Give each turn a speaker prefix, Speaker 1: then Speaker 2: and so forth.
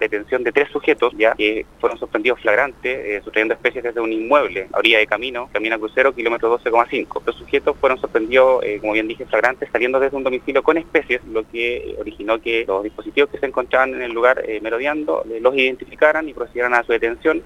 Speaker 1: detención de tres sujetos ya que fueron sorprendidos flagrantes, eh, sustrayendo especies desde un inmueble a orilla de camino, camina crucero, kilómetro 12,5. Los sujetos fueron sorprendidos, eh, como bien dije, flagrantes, saliendo desde un domicilio con especies, lo que originó que los dispositivos que se encontraban en el lugar eh, merodeando eh, los identificaran y procedieran a su detención